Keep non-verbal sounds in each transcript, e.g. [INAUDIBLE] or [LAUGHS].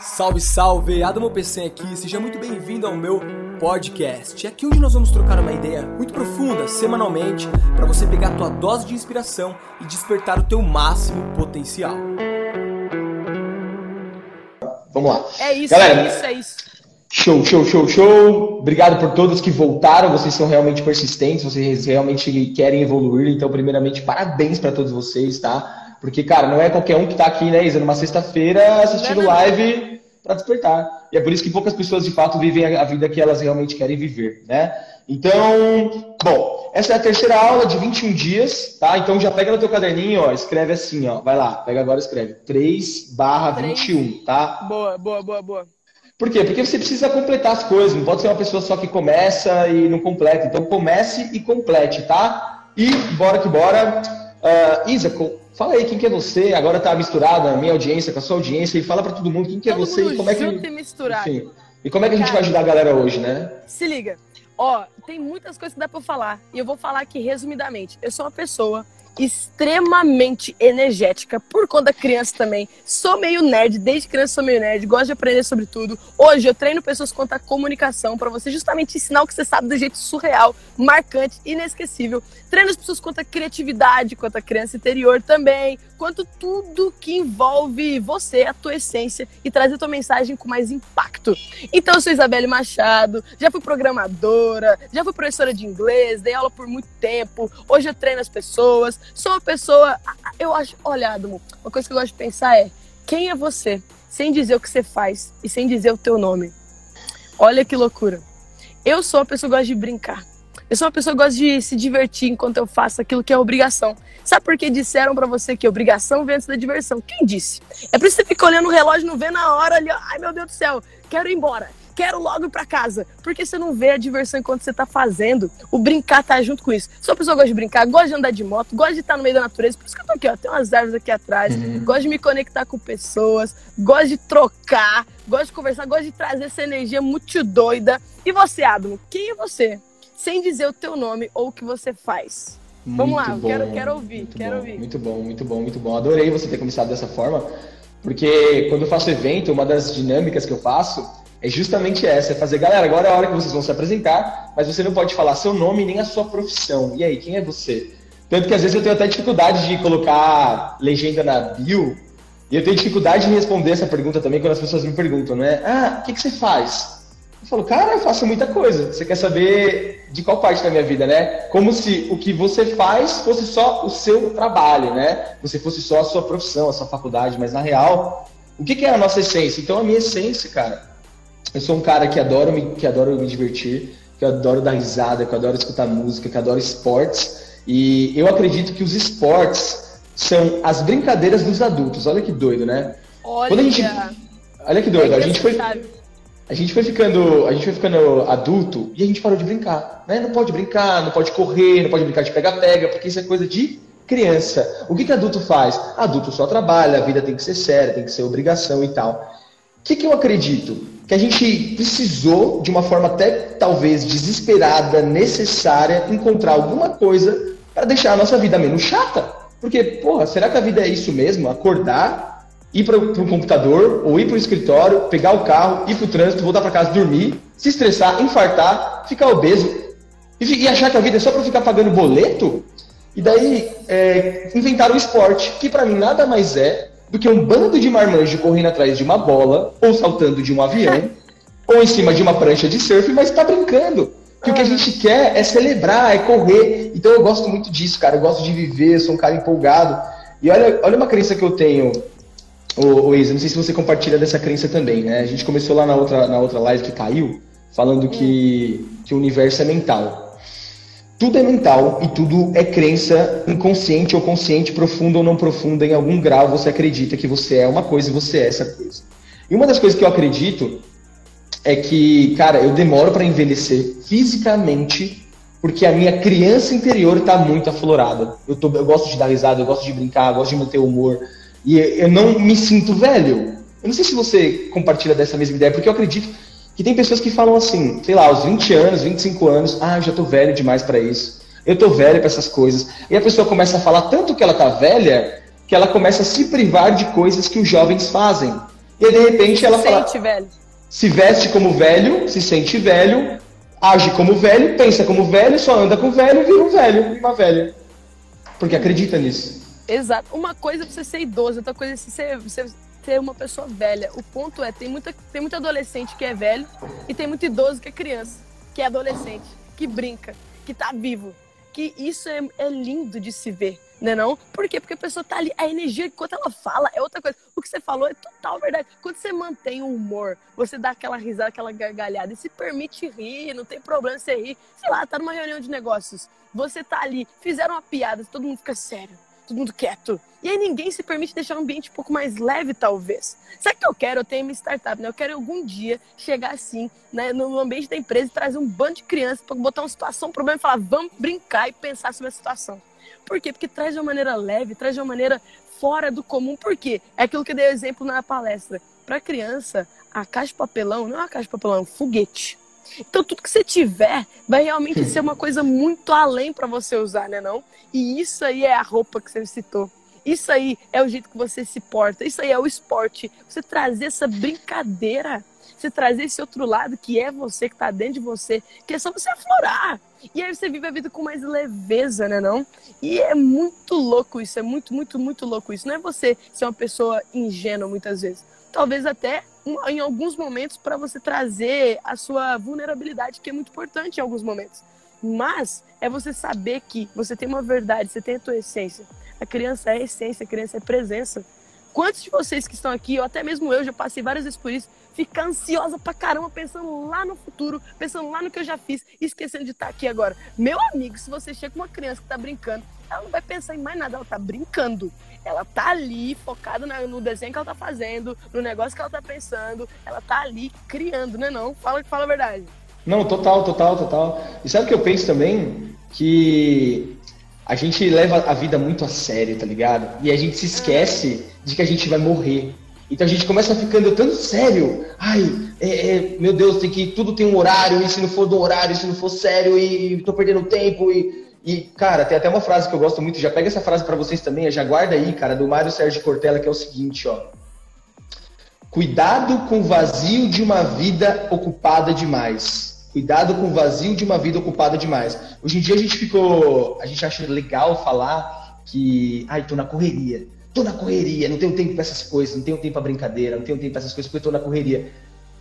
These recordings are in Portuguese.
Salve, salve! Adamo PC aqui, seja muito bem-vindo ao meu podcast. É aqui onde nós vamos trocar uma ideia muito profunda, semanalmente, para você pegar a tua dose de inspiração e despertar o teu máximo potencial. Vamos lá. É isso, Galera, é isso, é isso. Show, show, show, show. Obrigado por todos que voltaram. Vocês são realmente persistentes, vocês realmente querem evoluir. Então, primeiramente, parabéns para todos vocês, tá? Porque, cara, não é qualquer um que tá aqui, né, Isa, numa sexta-feira assistindo Não, não, live para despertar. E é por isso que poucas pessoas, de fato, vivem a vida que elas realmente querem viver, né? Então, bom, essa é a terceira aula de 21 dias, tá? Então já pega no teu caderninho, ó, escreve assim, ó. Vai lá, pega agora e escreve. 3 barra 21, tá? Boa, boa, boa, boa. Por quê? Porque você precisa completar as coisas, não pode ser uma pessoa só que começa e não completa. Então comece e complete, tá? E bora que bora. Ah, Isa, fala aí quem que é você. Agora tá misturada a minha audiência com a sua audiência e fala pra todo mundo quem que é Todo você mundo e como é que. e misturado. Enfim, e como é que a gente Cara. vai ajudar a galera hoje, né? Se liga. Ó, tem muitas coisas que dá pra eu falar. E eu vou falar aqui resumidamente. Eu sou uma pessoa extremamente energética, por conta da criança também. Sou meio nerd, desde criança sou meio nerd, gosto de aprender sobre tudo. Hoje eu treino pessoas quanto à comunicação, pra você justamente ensinar o que você sabe do jeito surreal, marcante, inesquecível. Treino as pessoas quanto à criatividade, quanto à criança interior também, quanto tudo que envolve você, a tua essência e trazer a tua mensagem com mais impacto. Então, eu sou Isabelle Machado, já fui programadora, já fui professora de inglês, dei aula por muito tempo, hoje eu treino as pessoas, sou uma pessoa. Eu acho, olha, Adamo, uma coisa que eu gosto de pensar é: quem é você? Sem dizer o que você faz e sem dizer o teu nome. Olha que loucura. Eu sou uma pessoa que gosta de brincar. Eu sou uma pessoa que gosta de se divertir enquanto eu faço aquilo que é obrigação. Sabe por que disseram pra você que obrigação vem antes da diversão? Quem disse? É por isso que você fica olhando o relógio, não vê na hora ali, ai meu Deus do céu, quero ir embora, quero logo ir pra casa. Porque você não vê a diversão enquanto você tá fazendo. O brincar tá junto com isso. Sou pessoa que gosta de brincar, gosta de andar de moto, gosta de estar no meio da natureza. Por isso que eu tô aqui, ó, tem umas árvores aqui atrás. Gosto de me conectar com pessoas, gosto de trocar, gosto de conversar, gosto de trazer essa energia muito doida. E você, Adamo, quem é você? Sem dizer o teu nome ou o que você faz. Vamos lá, eu quero- quero ouvir, muito quero bom, ouvir. Muito bom, muito bom, muito bom. Adorei você ter começado dessa forma, porque quando eu faço evento, uma das dinâmicas que eu faço é justamente essa, é fazer, galera, agora é a hora que vocês vão se apresentar, mas você não pode falar seu nome nem a sua profissão. E aí, quem é você? Tanto que às vezes eu tenho até dificuldade de colocar legenda na bio, e eu tenho dificuldade de responder essa pergunta também quando as pessoas me perguntam, né? Ah, o que, que você faz? Eu falo, cara, eu faço muita coisa. Você quer saber de qual parte da minha vida, né? Como se o que você faz fosse só o seu trabalho, né? Você fosse só a sua profissão, a sua faculdade, mas na real, o que, que é a nossa essência? Então, a minha essência, cara, eu sou um cara que adoro me, que adoro me divertir, que adoro dar risada, que adoro escutar música, que adoro esportes. E eu acredito que os esportes são as brincadeiras dos adultos. Olha que doido, né? Olha, Quando a gente- Olha que doido. A gente foi, a gente foi ficando, a gente foi ficando adulto e a gente parou de brincar, né? Não pode brincar, não pode correr, não pode brincar de pega-pega, porque isso é coisa de criança. O que que adulto faz? Adulto só trabalha, a vida tem que ser séria, tem que ser obrigação e tal. O que que eu acredito? Que a gente precisou, de uma forma até talvez desesperada, necessária, encontrar alguma coisa para deixar a nossa vida menos chata. Porque, porra, será que a vida é isso mesmo? Acordar, ir para o computador ou ir para o escritório, pegar o carro, ir para o trânsito, voltar para casa, dormir, se estressar, infartar, ficar obeso e, e achar que a vida é só para ficar pagando boleto? E daí é, inventaram o esporte, que para mim nada mais é do que um bando de marmanjos correndo atrás de uma bola, ou saltando de um avião, [LAUGHS] ou em cima de uma prancha de surf, mas tá brincando. Que o que a gente quer é celebrar, é correr. Então eu gosto muito disso, cara. Eu gosto de viver, sou um cara empolgado. E olha, olha uma crença que eu tenho, ô, ô Isa, não sei se você compartilha dessa crença também, né? A gente começou lá na outra, na outra live que caiu, falando que, que o universo é mental. Tudo é mental e tudo é crença inconsciente ou consciente, profunda ou não profunda, em algum grau você acredita que você é uma coisa e você é essa coisa. E uma das coisas que eu acredito é que, cara, eu demoro para envelhecer fisicamente porque a minha criança interior tá muito aflorada. Eu, tô, eu gosto de dar risada, eu gosto de brincar, eu gosto de manter o humor. E eu não me sinto velho. Eu não sei se você compartilha dessa mesma ideia, porque eu acredito que tem pessoas que falam assim, sei lá, aos 20 anos, 25 anos, ah, eu já tô velho demais para isso. Eu tô velho para essas coisas. E a pessoa começa a falar tanto que ela tá velha, que ela começa a se privar de coisas que os jovens fazem. E aí, de repente ela se fala, sente, velho. se veste como velho, se sente velho, age como velho, pensa como velho, só anda com velho, vira um velho, uma velha. Porque acredita nisso. Exato. Uma coisa é você ser idoso, outra coisa é você ser, você ser uma pessoa velha. O ponto é, tem, muita, tem muito adolescente que é velho e tem muito idoso que é criança, que é adolescente, que brinca, que tá vivo. Que isso é, é lindo de se ver, né não? Por quê? Porque a pessoa tá ali, a energia, enquanto ela fala, é outra coisa. O que você falou é total verdade. Quando você mantém o humor, você dá aquela risada, aquela gargalhada e se permite rir, não tem problema você rir. Sei lá, tá numa reunião de negócios, você tá ali, fizeram uma piada, todo mundo fica sério todo mundo quieto. E aí ninguém se permite deixar o ambiente um pouco mais leve, talvez. Sabe o que eu quero? Eu tenho minha startup, né? Eu quero algum dia chegar assim, né, no ambiente da empresa e trazer um bando de crianças para botar uma situação, um problema e falar, vamos brincar e pensar sobre a situação. Por quê? Porque traz de uma maneira leve, traz de uma maneira fora do comum. Por quê? É aquilo que eu dei exemplo na palestra. Para criança, a caixa de papelão não é uma caixa de papelão, é um foguete. Então tudo que você tiver vai realmente ser uma coisa muito além para você usar, né não? E isso aí é a roupa que você citou. Isso aí é o jeito que você se porta. Isso aí é o esporte. Você trazer essa brincadeira, você trazer esse outro lado que é você, que tá dentro de você, que é só você aflorar. E aí você vive a vida com mais leveza, né não? E é muito louco isso, é muito, muito, muito louco isso. Não é você ser uma pessoa ingênua muitas vezes. Talvez até em alguns momentos para você trazer a sua vulnerabilidade, que é muito importante em alguns momentos. Mas é você saber que você tem uma verdade, você tem a tua essência. A criança é essência, a criança é presença. Quantos de vocês que estão aqui, ou até mesmo eu, já passei várias vezes por isso, ficar ansiosa pra caramba, pensando lá no futuro, pensando lá no que eu já fiz, esquecendo de estar aqui agora. Meu amigo, se você chega com uma criança que tá brincando, ela não vai pensar em mais nada, ela tá brincando. Ela tá ali focada no desenho que ela tá fazendo, no negócio que ela tá pensando, ela tá ali criando, né não? Fala, fala a verdade. Não, total, total, total. E sabe o que eu penso também? Que a gente leva a vida muito a sério, tá ligado? E a gente se esquece de que a gente vai morrer. Então a gente começa ficando tanto sério. Ai, é, é, meu Deus, tem que tudo tem um horário, e se não for do horário, se não for sério, e tô perdendo tempo, e e, cara, tem até uma frase que eu gosto muito, já pega essa frase para vocês também, já guarda aí, cara, do Mário Sérgio Cortella, que é o seguinte, ó. Cuidado com o vazio de uma vida ocupada demais. Cuidado com o vazio de uma vida ocupada demais. Hoje em dia a gente ficou. A gente acha legal falar que. Ai, tô na correria. Tô na correria, não tenho tempo pra essas coisas, não tenho tempo pra brincadeira, não tenho tempo pra essas coisas porque eu tô na correria.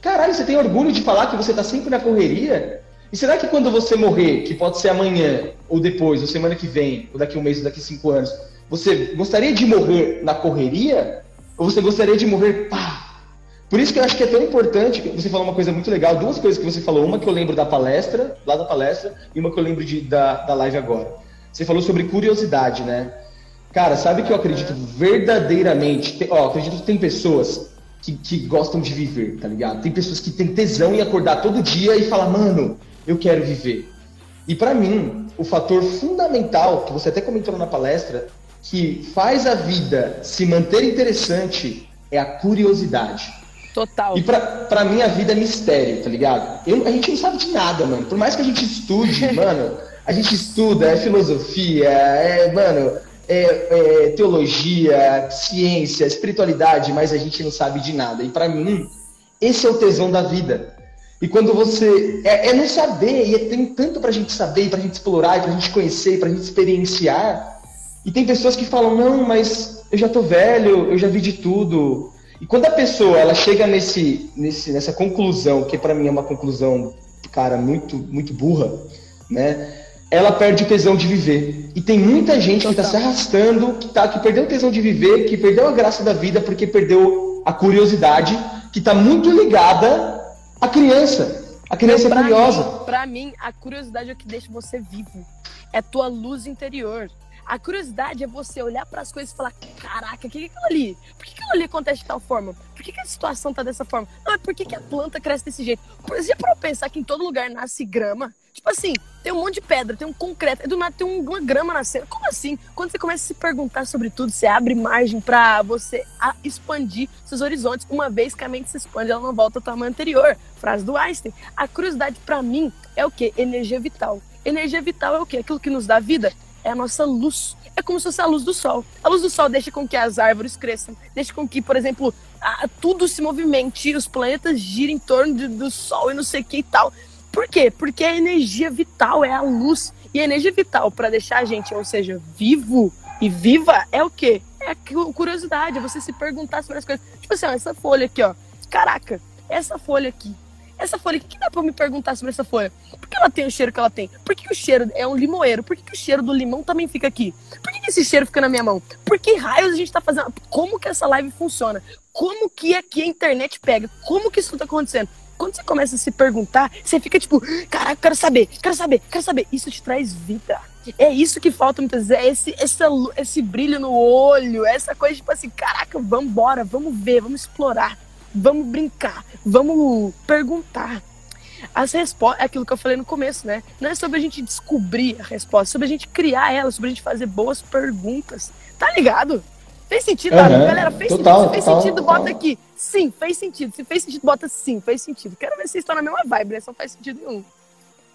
Caralho, você tem orgulho de falar que você tá sempre na correria? E será que quando você morrer, que pode ser amanhã, ou depois, ou semana que vem, ou daqui um mês, ou daqui cinco anos, você gostaria de morrer na correria? Ou você gostaria de morrer pá? Por isso que eu acho que é tão importante, você falou uma coisa muito legal, duas coisas que você falou, uma que eu lembro da palestra, lá da palestra, e uma que eu lembro de, da, da live agora. Você falou sobre curiosidade, né? Cara, sabe que eu acredito verdadeiramente, tem, ó, acredito que tem pessoas que, que gostam de viver, tá ligado? Tem pessoas que têm tesão em acordar todo dia e falar, mano, eu quero viver. E para mim, o fator fundamental, que você até comentou na palestra, que faz a vida se manter interessante é a curiosidade. Total. E pra, pra mim a vida é mistério, tá ligado? Eu, a gente não sabe de nada, mano. Por mais que a gente estude, [LAUGHS] mano, a gente estuda, é filosofia, é, mano, é, é teologia, ciência, espiritualidade, mas a gente não sabe de nada. E para mim, esse é o tesão da vida. E quando você. É, é não saber, e é, tem tanto pra gente saber, pra gente explorar, pra gente conhecer, pra gente experienciar. E tem pessoas que falam, não, mas eu já tô velho, eu já vi de tudo. E quando a pessoa ela chega nesse, nesse, nessa conclusão, que para mim é uma conclusão, cara, muito, muito burra, né? Ela perde o tesão de viver. E tem muita gente que está se arrastando, que, tá, que perdeu o tesão de viver, que perdeu a graça da vida porque perdeu a curiosidade, que está muito ligada a criança. A criança é curiosa. Pra mim, a curiosidade é o que deixa você vivo. É tua luz interior. A curiosidade é você olhar para as coisas e falar: caraca, o que é aquilo ali? Por que aquilo ali acontece de tal forma? Por que, que a situação tá dessa forma? Não, é por que, que a planta cresce desse jeito? Por exemplo, para pensar que em todo lugar nasce grama, Tipo assim, tem um monte de pedra, tem um concreto, e do nada tem uma grama nascendo. Como assim? Quando você começa a se perguntar sobre tudo, você abre margem para você expandir seus horizontes. Uma vez que a mente se expande, ela não volta ao tamanho anterior. Frase do Einstein. A curiosidade para mim é o que? Energia vital. Energia vital é o que? Aquilo que nos dá vida. É a nossa luz. É como se fosse a luz do sol. A luz do sol deixa com que as árvores cresçam, deixa com que, por exemplo, a, tudo se movimente, os planetas girem em torno de, do sol e não sei o que e tal. Por quê? Porque a energia vital é a luz. E a energia vital para deixar a gente, ou seja, vivo e viva, é o quê? É a curiosidade, é você se perguntar sobre as coisas. Tipo assim, ó, essa folha aqui, ó. Caraca, essa folha aqui essa folha, o que, que dá pra me perguntar sobre essa folha? Por que ela tem o cheiro que ela tem? Por que, que o cheiro é um limoeiro? Por que, que, o cheiro do limão também fica aqui? Por que, esse cheiro fica na minha mão? Por que raios a gente tá fazendo? Como que essa live funciona? Como que aqui a internet pega? Como que isso tá acontecendo? Quando você começa a se perguntar, você fica tipo, caraca, quero saber, quero saber, quero saber. Isso te traz vida. É isso que falta muitas vezes, é esse, esse, esse brilho no olho, essa coisa tipo assim, caraca, vamos embora, vamos ver, vamos explorar vamos brincar, vamos perguntar. As respostas, é aquilo que eu falei no começo, né? Não é sobre a gente descobrir a resposta, é sobre a gente criar ela, sobre a gente fazer boas perguntas. Tá ligado? Fez sentido, uhum, galera? Fez total, sentido? Se fez total, sentido, total. bota aqui. Sim, fez sentido. Se fez sentido, bota sim, fez sentido. Quero ver se vocês estão na mesma vibe, né? Só faz sentido nenhum.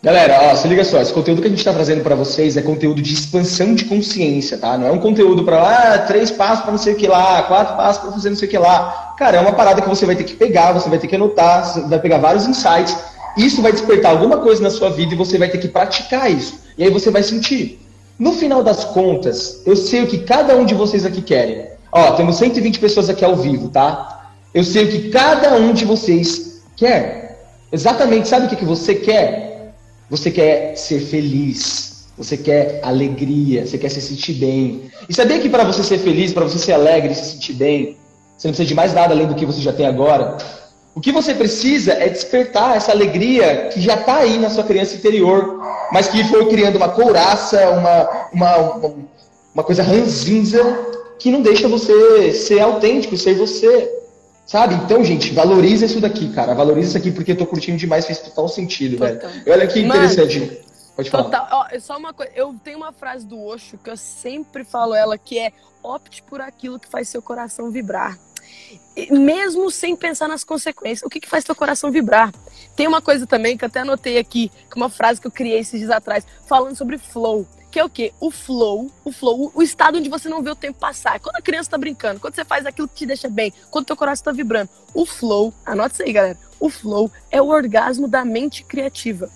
Galera, ó, se liga só, esse conteúdo que a gente está trazendo para vocês é conteúdo de expansão de consciência, tá? Não é um conteúdo para lá, ah, três passos para não sei o que lá, quatro passos para fazer não sei o que lá. Cara, é uma parada que você vai ter que pegar, você vai ter que anotar, você vai pegar vários insights. Isso vai despertar alguma coisa na sua vida e você vai ter que praticar isso. E aí você vai sentir. No final das contas, eu sei o que cada um de vocês aqui querem. Ó, temos 120 pessoas aqui ao vivo, tá? Eu sei o que cada um de vocês quer. Exatamente, sabe o que, que você quer? Você quer ser feliz, você quer alegria, você quer se sentir bem. E sabia que para você ser feliz, para você ser alegre, se sentir bem, você não precisa de mais nada além do que você já tem agora? O que você precisa é despertar essa alegria que já está aí na sua criança interior, mas que foi criando uma couraça, uma, uma, uma coisa ranzinza que não deixa você ser autêntico, ser você. Sabe? Então, gente, valoriza isso daqui, cara. Valoriza isso aqui porque eu tô curtindo demais, fez total sentido, total. velho. Olha que interessante. Mano, Pode falar. Total. Ó, é só uma coisa. Eu tenho uma frase do Osho que eu sempre falo ela, que é opte por aquilo que faz seu coração vibrar. mesmo sem pensar nas consequências. O que, que faz teu coração vibrar? Tem uma coisa também que eu até anotei aqui, que uma frase que eu criei esses dias atrás, falando sobre flow que é o quê? O flow, o flow, o estado onde você não vê o tempo passar. Quando a criança tá brincando, quando você faz aquilo que te deixa bem, quando teu coração tá vibrando. O flow, anota isso aí, galera. O flow é o orgasmo da mente criativa.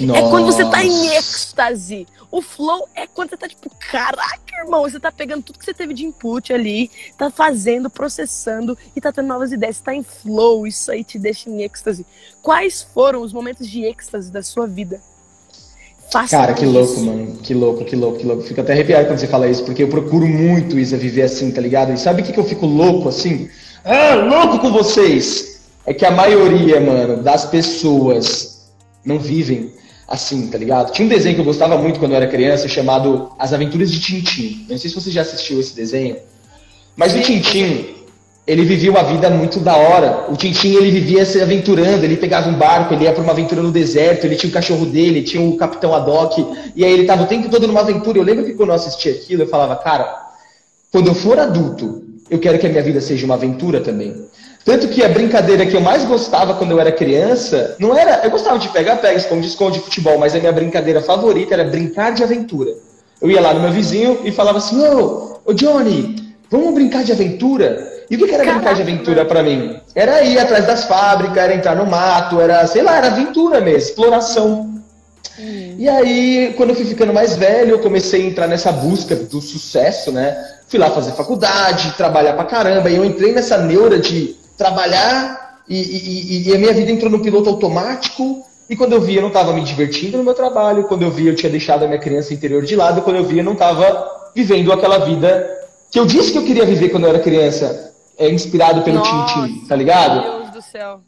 Nossa. É quando você tá em êxtase. O flow é quando você tá tipo, caraca, irmão, você tá pegando tudo que você teve de input ali, tá fazendo, processando e tá tendo novas ideias. Você tá em flow, isso aí te deixa em êxtase. Quais foram os momentos de êxtase da sua vida? Faça Cara, que isso. louco, mano. Que louco, que louco, que louco. Fico até arrepiado quando você fala isso, porque eu procuro muito isso, a viver assim, tá ligado? E sabe o que, que eu fico louco assim? Ah, louco com vocês! É que a maioria, mano, das pessoas não vivem assim, tá ligado? Tinha um desenho que eu gostava muito quando eu era criança, chamado As Aventuras de Tintim. Não sei se você já assistiu esse desenho. Mas o Tintim, ele vivia uma vida muito da hora. O Tintin ele vivia se aventurando, ele pegava um barco, ele ia para uma aventura no deserto, ele tinha o cachorro dele, tinha o Capitão Haddock, e aí ele estava o tempo todo numa aventura. Eu lembro que quando eu assistia aquilo, eu falava, cara, quando eu for adulto, eu quero que a minha vida seja uma aventura também. Tanto que a brincadeira que eu mais gostava quando eu era criança, não era. Eu gostava de pegar, pega, esconde, esconde futebol, mas a minha brincadeira favorita era brincar de aventura. Eu ia lá no meu vizinho e falava assim: Ô, ô Johnny, vamos brincar de aventura? E o que, era Caraca. brincar de aventura para mim? Era ir atrás das fábricas, era entrar no mato, era, sei lá, era aventura mesmo, exploração. Hum. E aí, quando eu fui ficando mais velho, eu comecei a entrar nessa busca do sucesso, né? Fui lá fazer faculdade, trabalhar pra caramba, e eu entrei nessa neura de trabalhar e, e, e a minha vida entrou no piloto automático. E quando eu vi, eu não estava me divertindo no meu trabalho. Quando eu vi, eu tinha deixado a minha criança interior de lado. Quando eu vi, eu não estava vivendo aquela vida que eu disse que eu queria viver quando eu era criança é inspirado pelo Tintin, tá ligado? Meu Deus do céu.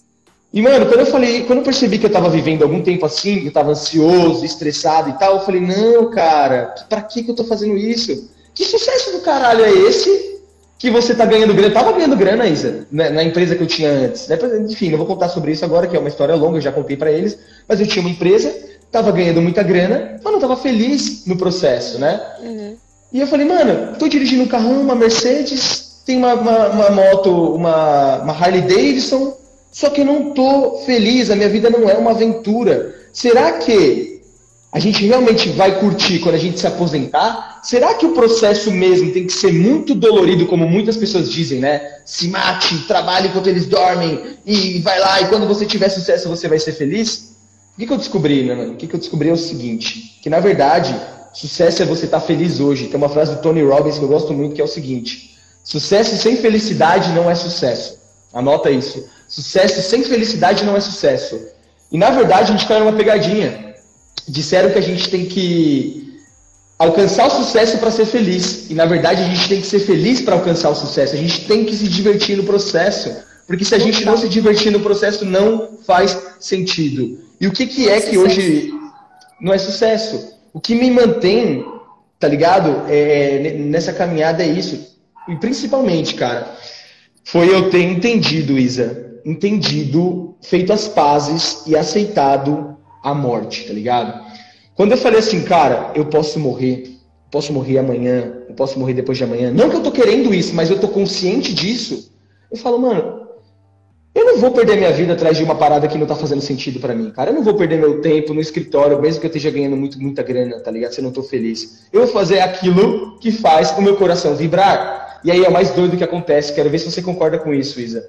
E, mano, quando eu falei, quando eu percebi que eu tava vivendo algum tempo assim, que eu tava ansioso, estressado e tal, eu falei, não, cara, pra que que eu tô fazendo isso? Que sucesso do caralho é esse que você tá ganhando grana? Eu tava ganhando grana, Isa, né, na empresa que eu tinha antes. Né? Enfim, não vou contar sobre isso agora, que é uma história longa, eu já contei para eles, mas eu tinha uma empresa, tava ganhando muita grana, mas não tava feliz no processo, né? Uhum. E eu falei, mano, tô dirigindo um carrão, uma Mercedes, tem uma, uma, uma moto, uma, uma Harley Davidson, só que eu não tô feliz, a minha vida não é uma aventura. Será que a gente realmente vai curtir quando a gente se aposentar? Será que o processo mesmo tem que ser muito dolorido, como muitas pessoas dizem, né? Se mate, trabalhe enquanto eles dormem e vai lá e quando você tiver sucesso você vai ser feliz? O que, que eu descobri, né? O que, que eu descobri é o seguinte, que na verdade, sucesso é você estar feliz hoje. Tem uma frase do Tony Robbins que eu gosto muito que é o seguinte: sucesso sem felicidade não é sucesso. Anota isso. Sucesso sem felicidade não é sucesso. E na verdade a gente cai numa pegadinha disseram que a gente tem que alcançar o sucesso para ser feliz. E na verdade a gente tem que ser feliz para alcançar o sucesso. A gente tem que se divertir no processo. Porque se a gente não se divertir no processo, não faz sentido. E o que, que é que hoje não é sucesso? O que me mantém, tá ligado? É, nessa caminhada é isso. E principalmente, cara, foi eu ter entendido, Isa. Entendido, feito as pazes e aceitado a morte, tá ligado? Quando eu falei assim, cara, eu posso morrer, posso morrer amanhã, eu posso morrer depois de amanhã. Não que eu tô querendo isso, mas eu tô consciente disso. Eu falo, mano, eu não vou perder minha vida atrás de uma parada que não tá fazendo sentido para mim, cara. Eu não vou perder meu tempo no escritório, mesmo que eu esteja ganhando muito, muita grana, tá ligado? Se eu não tô feliz. Eu vou fazer aquilo que faz o meu coração vibrar. E aí é o mais doido que acontece. Quero ver se você concorda com isso, Isa.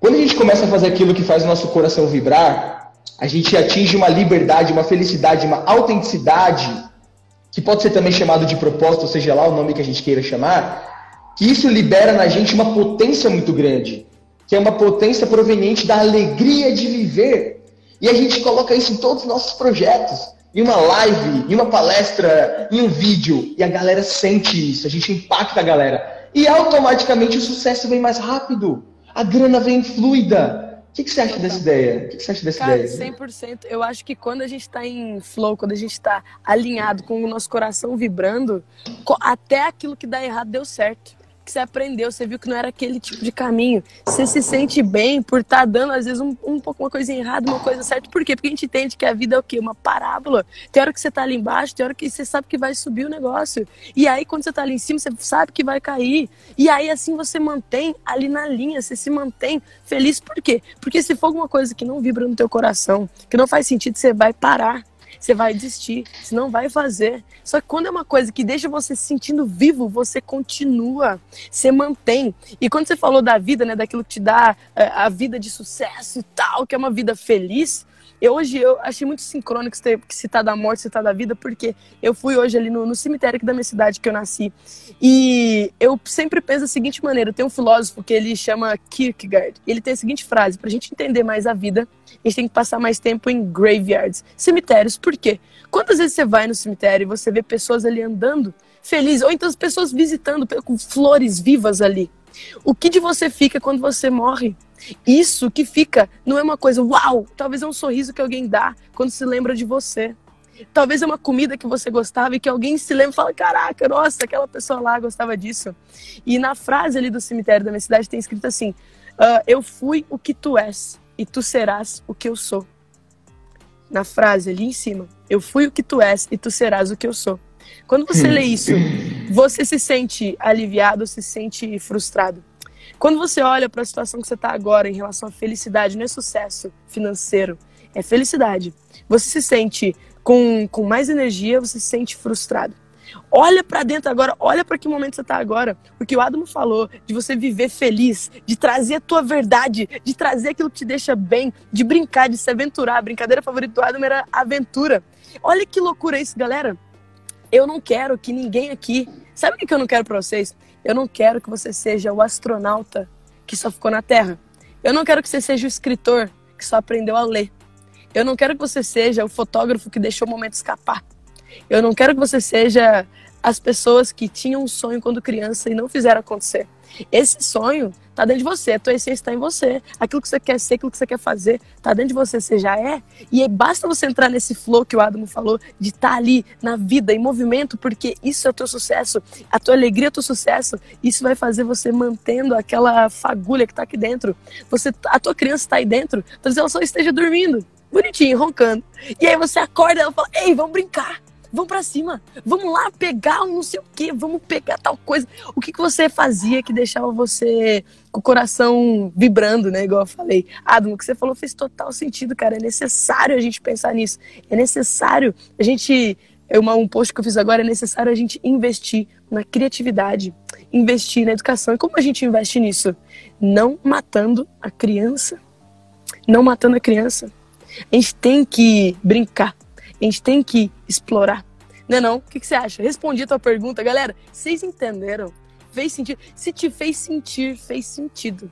Quando a gente começa a fazer aquilo que faz o nosso coração vibrar, a gente atinge uma liberdade, uma felicidade, uma autenticidade, que pode ser também chamado de propósito, seja lá o nome que a gente queira chamar, que isso libera na gente uma potência muito grande, que é uma potência proveniente da alegria de viver. E a gente coloca isso em todos os nossos projetos, em uma live, em uma palestra, em um vídeo, e a galera sente isso, a gente impacta a galera. E automaticamente o sucesso vem mais rápido, a grana vem fluida, o que, que, você acha dessa ideia? O que, que, você acha dessa Cara, ideia? 100%. Eu acho que quando a gente está em flow, quando a gente está alinhado com o nosso coração vibrando, até aquilo que dá errado deu certo que você aprendeu, você viu que não era aquele tipo de caminho. Você se sente bem por estar tá dando, às vezes, um, um pouco uma coisa errada, uma coisa certa. Por quê? Porque a gente entende que a vida é o quê? Uma parábola. Tem hora que você tá ali embaixo, tem hora que você sabe que vai subir o negócio. E aí, quando você tá ali em cima, você sabe que vai cair. E aí, assim, você mantém ali na linha, você se mantém feliz. Por quê? Porque se for alguma coisa que não vibra no teu coração, que não faz sentido, você vai parar você vai desistir, você não vai fazer. Só que quando é uma coisa que deixa você se sentindo vivo, você continua, você mantém. E quando você falou da vida, né, daquilo que te dá é, a vida de sucesso e tal, que é uma vida feliz, eu, hoje eu achei muito sincrônico você citar da morte, citar da vida, porque eu fui hoje ali no, no, cemitério da minha cidade que eu nasci. E eu sempre penso da seguinte maneira: tem um filósofo que ele chama Kierkegaard. Ele tem a seguinte frase: para a gente entender mais a vida, a gente tem que passar mais tempo em graveyards, cemitérios. Por quê? Quantas vezes você vai no cemitério e você vê pessoas ali andando felizes, ou então as pessoas visitando com flores vivas ali? O que de você fica quando você morre? Isso que fica não é uma coisa, uau, talvez é um sorriso que alguém dá quando se lembra de você. Talvez é uma comida que você gostava e que alguém se lembra e fala: Caraca, nossa, aquela pessoa lá gostava disso. E na frase ali do cemitério da minha cidade tem escrito assim: uh, Eu fui o que tu és e tu serás o que eu sou. Na frase ali em cima, eu fui o que tu és e tu serás o que eu sou. Quando você lê [LAUGHS] isso, você se sente aliviado, se sente frustrado. Quando você olha para a situação que você está agora em relação à felicidade, não é sucesso financeiro, é felicidade. Você se sente com, com mais energia, você se sente frustrado. Olha para dentro agora, olha para que momento você está agora. O que o Adamo falou de você viver feliz, de trazer a tua verdade, de trazer aquilo que te deixa bem, de brincar, de se aventurar. A brincadeira favorita do Adamo era aventura. Olha que loucura isso, galera. Eu não quero que ninguém aqui. Sabe o que eu não quero para vocês? Eu não quero que você seja o astronauta que só ficou na Terra. Eu não quero que você seja o escritor que só aprendeu a ler. Eu não quero que você seja o fotógrafo que deixou o momento escapar. Eu não quero que você seja as pessoas que tinham um sonho quando criança e não fizeram acontecer. Esse sonho está dentro de você, a tua essência está em você. Aquilo que você quer ser, aquilo que você quer fazer, está dentro de você, você já é. E basta você entrar nesse flow que o Adamo falou, de estar tá ali na vida, em movimento, porque isso é o teu sucesso, a tua alegria é o teu sucesso. Isso vai fazer você mantendo aquela fagulha que está aqui dentro. Você, a tua criança está aí dentro, talvez ela só esteja dormindo, bonitinho, roncando. E aí você acorda e ela fala: Ei, vamos brincar vamos pra cima, vamos lá pegar um não sei o que, vamos pegar tal coisa. O que, que você fazia que deixava você com o coração vibrando, né? Igual eu falei. Adam, o que você falou fez total sentido, cara. É necessário a gente pensar nisso. É necessário a gente. Uma, um post que eu fiz agora, é necessário a gente investir na criatividade, investir na educação. E como a gente investe nisso? Não matando a criança. Não matando a criança. A gente tem que brincar. A gente tem que explorar. Não é não? O que, que você acha? Respondi a tua pergunta, galera. Vocês entenderam? Fez sentido? Se te fez sentir, fez sentido.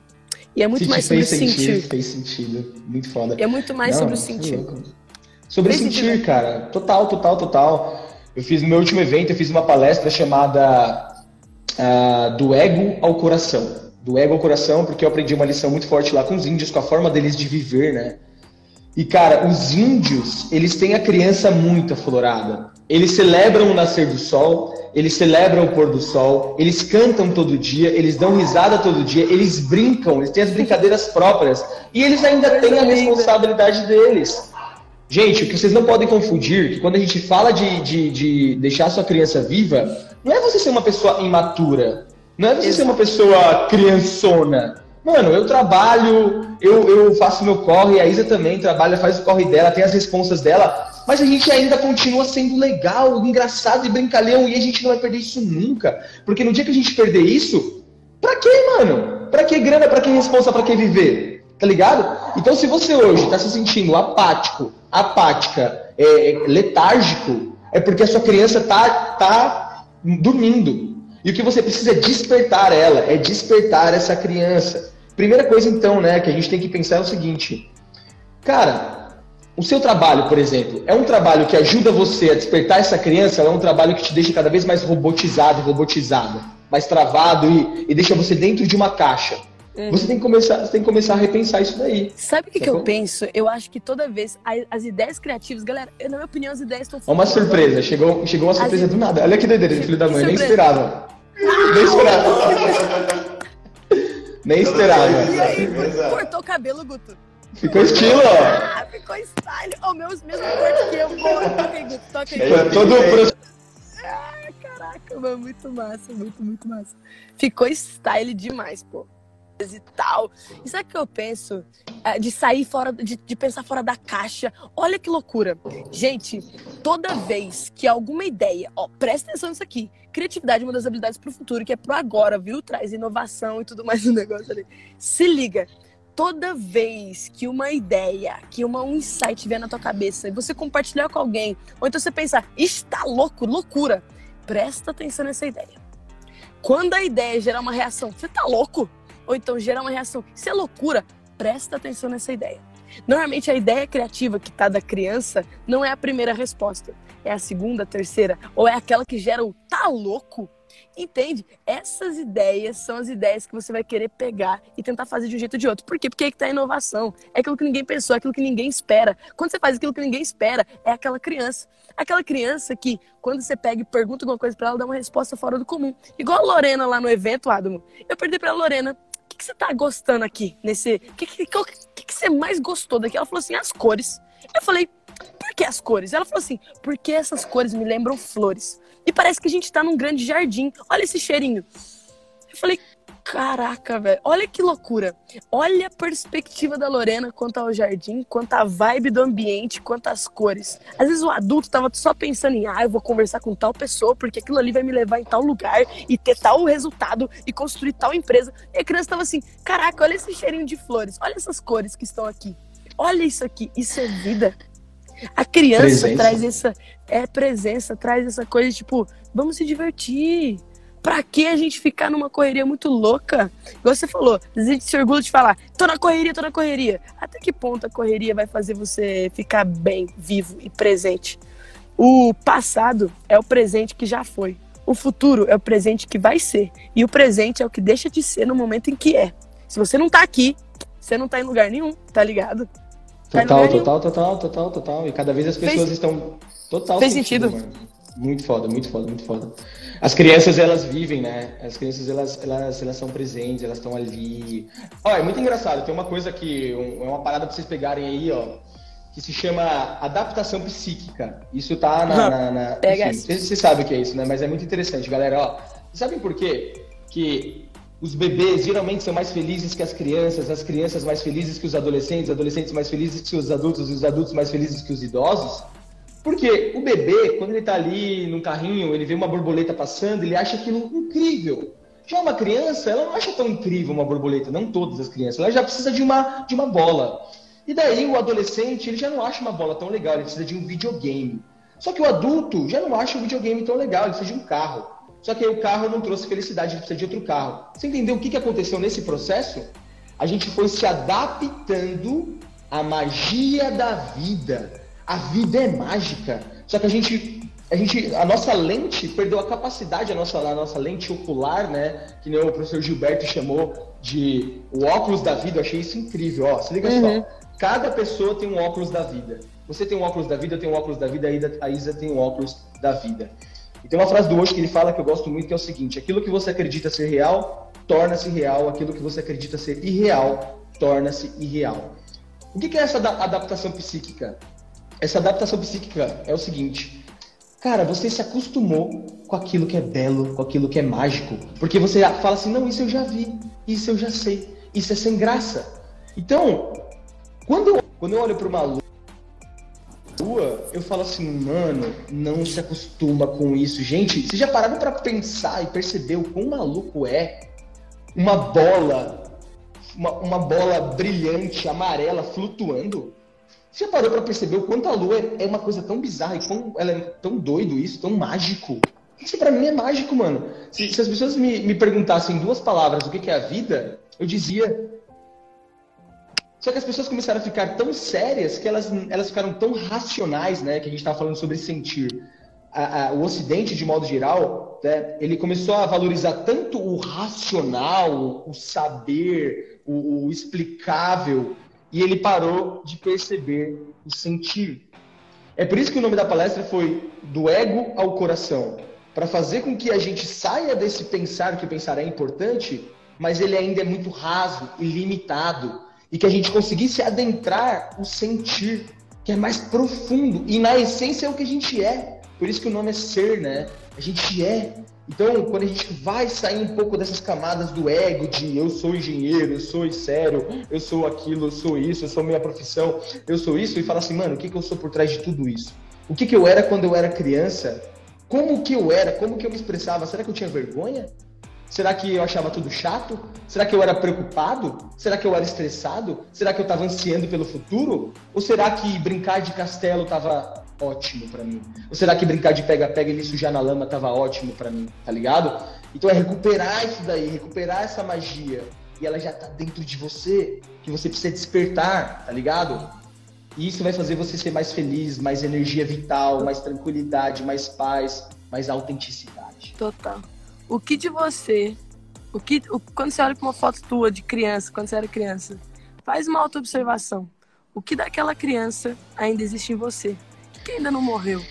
E é muito Se mais te sobre fez sentir. sentir, fez sentido. Muito foda. É muito mais Não, sobre o sentir. Sobre Fez sentir, sentido. cara. Total, total, total. Eu fiz no meu último evento, eu fiz uma palestra chamada ah, Do Ego ao Coração. Do Ego ao Coração, porque eu aprendi uma lição muito forte lá com os índios, com a forma deles de viver, né? E, cara, os índios, eles têm a criança muito aflorada. Eles celebram o nascer do sol, eles celebram o pôr do sol, eles cantam todo dia, eles dão risada todo dia, eles brincam, eles têm as brincadeiras próprias. E eles ainda têm a responsabilidade deles. Gente, o que vocês não podem confundir, que quando a gente fala de, de, de deixar sua criança viva, não é você ser uma pessoa imatura, não é você ser uma pessoa criançona. Mano, eu trabalho, eu, eu faço meu corre, a Isa também trabalha, faz o corre dela, tem as responsas dela, mas a gente ainda continua sendo legal, engraçado e brincalhão, e a gente não vai perder isso nunca. Porque no dia que a gente perder isso, pra quê, mano? Pra que grana, pra que responsa, pra que viver? Tá ligado? Então se você hoje tá se sentindo apático, apática, é, é, letárgico, é porque a sua criança tá, tá dormindo. E o que você precisa é despertar ela, é despertar essa criança. Primeira coisa, então, né, que a gente tem que pensar é o seguinte: cara, o seu trabalho, por exemplo, é um trabalho que ajuda você a despertar essa criança ou é um trabalho que te deixa cada vez mais robotizado, robotizado, mais travado e, e deixa você dentro de uma caixa? Você tem que começar, você tem que começar a repensar isso daí. Sabe o que, que eu penso? Eu acho que toda vez a- as ideias criativas, galera, eu, na minha opinião, as ideias estão uma surpresa, chegou, chegou uma surpresa As- do nada. Olha que doideira, filho da mãe, nem esperava. Nem esperava. [LAUGHS] Nem esperava. E aí, cortou o cabelo, Guto. Ficou estilo, ó. Ah, ficou style. Ó, meus mesmo corte que eu. Aí, Guto, toca aí. Foi todo o processo. Caraca, mano, muito massa, muito, muito massa. Ficou style demais, pô. E tal. E sabe o que eu penso? É, de sair fora, de, de pensar fora da caixa. Olha que loucura. Gente, toda vez que alguma ideia, ó, presta atenção nisso aqui. Criatividade é uma das habilidades pro futuro, que é pro agora, viu? Traz inovação e tudo mais no [LAUGHS] negócio ali. Se liga. Toda vez que uma ideia, que uma, um insight vier na tua cabeça e você compartilhar com alguém, ou então você pensar, está louco, loucura, presta atenção nessa ideia. Quando a ideia gerar uma reação, você tá louco? Ou então gerar uma reação, isso é loucura, presta atenção nessa ideia. Normalmente a ideia criativa que tá da criança não é a primeira resposta, é a segunda, a terceira, ou é aquela que gera o tá louco? Entende? Essas ideias são as ideias que você vai querer pegar e tentar fazer de um jeito ou de outro. Por quê? Porque aí que tá a inovação. É aquilo que ninguém pensou, é aquilo que ninguém espera. Quando você faz aquilo que ninguém espera, é aquela criança. Aquela criança que, quando você pega e pergunta alguma coisa pra ela, dá uma resposta fora do comum. Igual a Lorena lá no evento, Adamo. Eu perdi pra Lorena. O que, você tá gostando aqui? Nesse. O que, que, que, que você mais gostou daqui? Ela falou assim: as cores. Eu falei, por que as cores? Ela falou assim, porque essas cores me lembram flores. E parece que a gente tá num grande jardim. Olha esse cheirinho. Eu falei, caraca, velho. Olha que loucura. Olha a perspectiva da Lorena quanto ao jardim, quanto à vibe do ambiente, quanto às cores. Às vezes o adulto tava só pensando em, ah, eu vou conversar com tal pessoa, porque aquilo ali vai me levar em tal lugar e ter tal resultado e construir tal empresa. E a criança tava assim, caraca, olha esse cheirinho de flores. Olha essas cores que estão aqui. Olha isso aqui. Isso é vida. A criança Presença. traz essa é presença, traz essa coisa tipo, vamos se divertir. Pra que a gente ficar numa correria muito louca? Igual você falou, a gente se orgulha de falar, tô na correria, tô na correria. Até que ponto a correria vai fazer você ficar bem, vivo e presente? O passado é o presente que já foi. O futuro é o presente que vai ser. E o presente é o que deixa de ser no momento em que é. Se você não tá aqui, você não tá em lugar nenhum, tá ligado? Tá Total, total, total, total, total. E cada vez as Fez- pessoas estão total fez sentido, sentido. Muito foda, muito foda, muito foda. As crianças, elas vivem, né? As crianças, elas, elas, elas são presentes, elas estão ali. Ó, é muito engraçado. Tem uma coisa que, um- é uma parada pra vocês pegarem aí, ó. que se chama adaptação psíquica. Isso tá na. na, na [LAUGHS] Pega enfim, vocês, vocês sabem o que é isso, né? Mas é muito interessante, galera. Ó, sabem por quê? Que os bebês geralmente são mais felizes que as crianças, as crianças mais felizes que os adolescentes, os adolescentes mais felizes que os adultos, os adultos mais felizes que os idosos. Porque o bebê, quando ele está ali num carrinho, ele vê uma borboleta passando, ele acha aquilo incrível. Já uma criança, ela não acha tão incrível uma borboleta, não todas as crianças, ela já precisa de uma, de uma bola. E daí o adolescente, ele já não acha uma bola tão legal, ele precisa de um videogame. Só que o adulto já não acha o videogame tão legal, ele precisa de um carro. Só que aí o carro não trouxe felicidade, ele precisa de outro carro. Você entendeu o que, que aconteceu nesse processo? A gente foi se adaptando à magia da vida. A vida é mágica. Só que a gente a gente, a nossa lente perdeu a capacidade, a nossa, a nossa lente ocular, né? Que nem o professor Gilberto chamou de o óculos da vida. Eu achei isso incrível. Ó, se liga uhum. só. Cada pessoa tem um óculos da vida. Você tem um óculos da vida, eu tenho um óculos da vida, a Isa tem um óculos da vida. E tem uma frase do hoje que ele fala que eu gosto muito, que é o seguinte: aquilo que você acredita ser real, torna-se real, aquilo que você acredita ser irreal, torna-se irreal. O que é essa adaptação psíquica? Essa adaptação psíquica é o seguinte: Cara, você se acostumou com aquilo que é belo, com aquilo que é mágico. Porque você fala assim, não, isso eu já vi, isso eu já sei, isso é sem graça. Então, quando eu, quando eu olho para uma lua, eu falo assim, mano, não se acostuma com isso. Gente, vocês já pararam para pensar e perceber o quão maluco é uma bola, uma, uma bola brilhante, amarela, flutuando? Você já parou para perceber o quanto a lua é, uma coisa tão bizarra e quão ela é tão doido isso, tão mágico? Isso para mim é mágico, mano. Se, se as pessoas me, me perguntassem em duas palavras o que, que é a vida, eu dizia. Só que as pessoas começaram a ficar tão sérias que elas, elas ficaram tão racionais, né? Que a gente estava falando sobre sentir. A, a, o Ocidente, de modo geral, né, ele começou a valorizar tanto o racional, o saber, o, o explicável, e ele parou de perceber o sentir. É por isso que o nome da palestra foi Do Ego ao Coração para fazer com que a gente saia desse pensar que pensar é importante, mas ele ainda é muito raso e limitado, e que a gente conseguisse adentrar o sentir, que é mais profundo, e na essência é o que a gente é. Por isso que o nome é ser, né? A gente é. Então, quando a gente vai sair um pouco dessas camadas do ego, de eu sou engenheiro, eu sou sério, eu sou aquilo, eu sou isso, eu sou minha profissão, eu sou isso, e fala assim, mano, o que, que eu sou por trás de tudo isso? O que, que eu era quando eu era criança? Como que eu era? Como que eu me expressava? Será que eu tinha vergonha? Será que eu achava tudo chato? Será que eu era preocupado? Será que eu era estressado? Será que eu estava ansiando pelo futuro? Ou será que brincar de castelo estava ótimo para mim? Ou será que brincar de pega-pega e me sujar na lama tava ótimo para mim, tá ligado? Então é recuperar isso daí, recuperar essa magia. E ela já tá dentro de você, que você precisa despertar, tá ligado? E isso vai fazer você ser mais feliz, mais energia vital, mais tranquilidade, mais paz, mais autenticidade. Total. O que de você, o que, o, quando você olha para uma foto tua de criança, quando você era criança, faz uma auto-observação. O que daquela criança ainda existe em você? Que ainda não morreu?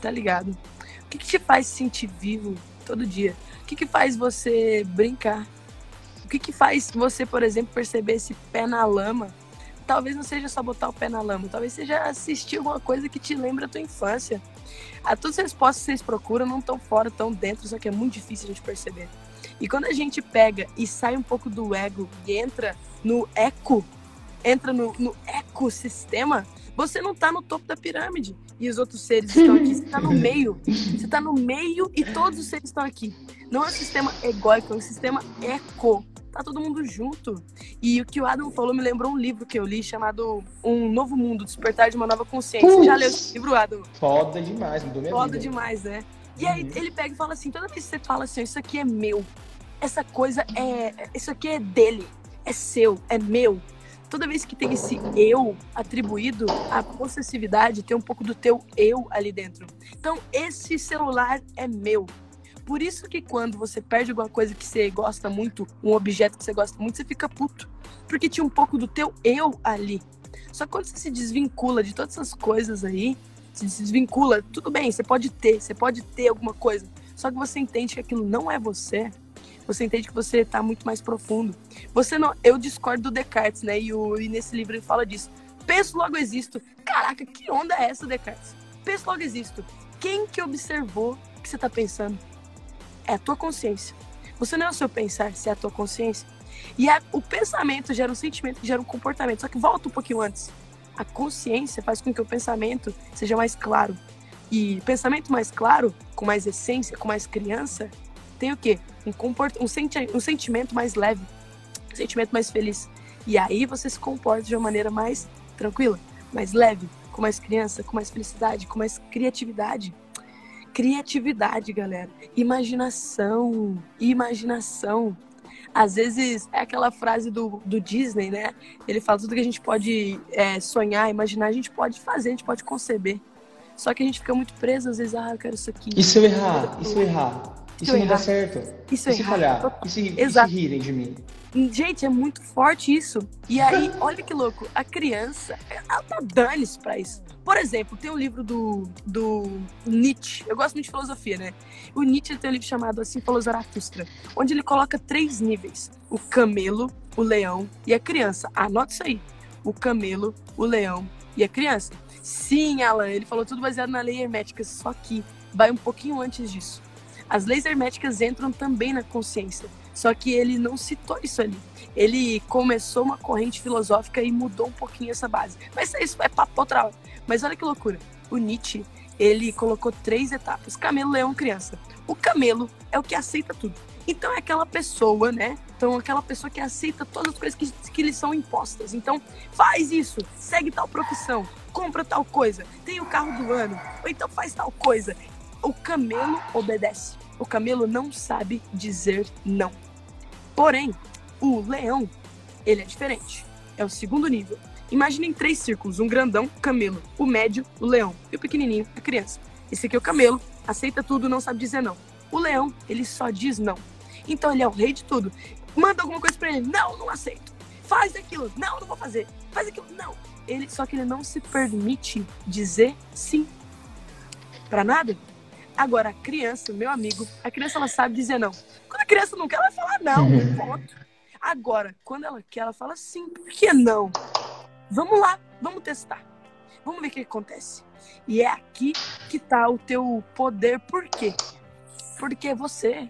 Tá ligado? O que, que te faz se sentir vivo todo dia? O que, que faz você brincar? O que, que faz você, por exemplo, perceber esse pé na lama? Talvez não seja só botar o pé na lama, talvez seja assistir alguma coisa que te lembra a tua infância. A todas as respostas que vocês procuram não estão fora, estão dentro, só que é muito difícil a gente perceber. E quando a gente pega e sai um pouco do ego e entra no eco, entra no, no ecossistema, você não está no topo da pirâmide e os outros seres estão aqui. Você está no [LAUGHS] meio. Você está no meio e todos os seres estão aqui. Não é um sistema egóico, é um sistema eco. Tá todo mundo junto. E o que o Adam falou me lembrou um livro que eu li chamado Um Novo Mundo, Despertar de uma Nova Consciência. Você já leu esse livro, Adam? Foda demais, mudou minha Foda vida. demais, né? E aí uhum. ele pega e fala assim, toda vez que você fala assim, isso aqui é meu, essa coisa é, isso aqui é dele, é seu, é meu, toda vez que tem esse eu atribuído, a possessividade tem um pouco do teu eu ali dentro. Então, esse celular é meu. Por isso que quando você perde alguma coisa que você gosta muito, um objeto que você gosta muito, você fica puto. Porque tinha um pouco do teu eu ali. Só que quando você se desvincula de todas essas coisas aí, se desvincula, tudo bem, você pode ter, você pode ter alguma coisa. Só que você entende que aquilo não é você, você entende que você está muito mais profundo. Você não, eu discordo do Descartes, né? E, o, e nesse livro ele fala disso. Penso, logo existo. Caraca, que onda é essa, Descartes? Penso, logo existo. Quem que observou que você está pensando? É a tua consciência. Você não é o seu pensar, se é a tua consciência. E a, o pensamento gera um sentimento gera um comportamento. Só que volta um pouquinho antes. A consciência faz com que o pensamento seja mais claro. E pensamento mais claro, com mais essência, com mais criança, tem o quê? Um, comport... um, senti... um sentimento mais leve, um sentimento mais feliz. E aí você se comporta de uma maneira mais tranquila, mais leve, com mais criança, com mais felicidade, com mais criatividade. Criatividade, galera. Imaginação. Imaginação. Às vezes é aquela frase do, do Disney, né? Ele fala tudo que a gente pode é, sonhar, imaginar, a gente pode fazer, a gente pode conceber. Só que a gente fica muito preso, às vezes, ah, eu quero isso aqui. E se eu errar? E se eu errar? E se não der certo? E se, e se falhar? E se, e se rirem de mim? Gente, é muito forte isso. E [LAUGHS] aí, olha que louco, a criança, ela tá dane-se pra isso. Por exemplo, tem um livro do, do Nietzsche. Eu gosto muito de filosofia, né? O Nietzsche tem um livro chamado Assim Falou Zaratustra, onde ele coloca três níveis: o camelo, o leão e a criança. Anote isso aí: o camelo, o leão e a criança. Sim, Alan, ele falou tudo baseado na lei hermética, só que vai um pouquinho antes disso. As leis herméticas entram também na consciência, só que ele não citou isso ali. Ele começou uma corrente filosófica e mudou um pouquinho essa base. Mas isso é papo outra hora. Mas olha que loucura. O Nietzsche, ele colocou três etapas: camelo, leão, criança. O camelo é o que aceita tudo. Então é aquela pessoa, né? Então aquela pessoa que aceita todas as coisas que, que lhe são impostas. Então faz isso, segue tal profissão, compra tal coisa, tem o carro do ano, ou então faz tal coisa. O camelo obedece. O camelo não sabe dizer não. Porém, o leão, ele é diferente. É o segundo nível. Imaginem três círculos: um grandão, o camelo, o médio, o leão, e o pequenininho, a criança. Esse aqui é o camelo, aceita tudo, não sabe dizer não. O leão, ele só diz não. Então ele é o rei de tudo. Manda alguma coisa para ele, não, não aceito. Faz aquilo, não, não vou fazer. Faz aquilo, não. Ele só que ele não se permite dizer sim para nada. Agora, a criança, meu amigo, a criança ela sabe dizer não. Quando a criança não quer, ela vai falar não, uhum. ponto. Agora, quando ela quer, ela fala sim. Por que não? Vamos lá, vamos testar. Vamos ver o que acontece. E é aqui que tá o teu poder. Por quê? Porque você.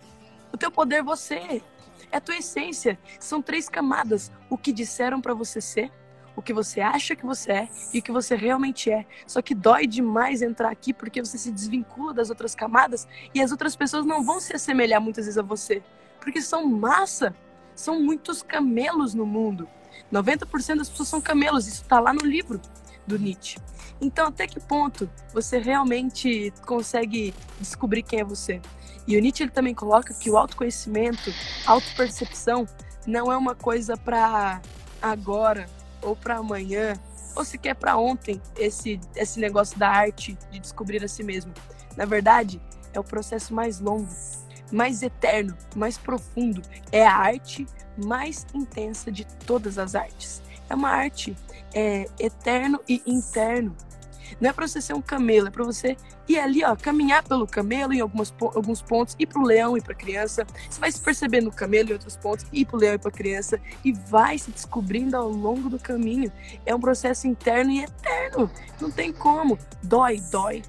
O teu poder você. É a tua essência. São três camadas. O que disseram para você ser, o que você acha que você é e o que você realmente é. Só que dói demais entrar aqui porque você se desvincula das outras camadas e as outras pessoas não vão se assemelhar muitas vezes a você, porque são massa, são muitos camelos no mundo. 90% das pessoas são camelos, isso está lá no livro do Nietzsche. Então, até que ponto você realmente consegue descobrir quem é você? E o Nietzsche ele também coloca que o autoconhecimento, autopercepção, não é uma coisa para agora, ou para amanhã, ou sequer para ontem, esse, esse negócio da arte de descobrir a si mesmo. Na verdade, é o processo mais longo, mais eterno, mais profundo. É a arte mais intensa de todas as artes. É uma arte é, eterno e interno. Não é para você ser um camelo, é para você ir ali, ó, caminhar pelo camelo em algumas, alguns pontos, ir pro leão e pra criança. Você vai se perceber no camelo em outros pontos, ir pro leão e pra criança, e vai se descobrindo ao longo do caminho. É um processo interno e eterno. Não tem como. Dói, dói,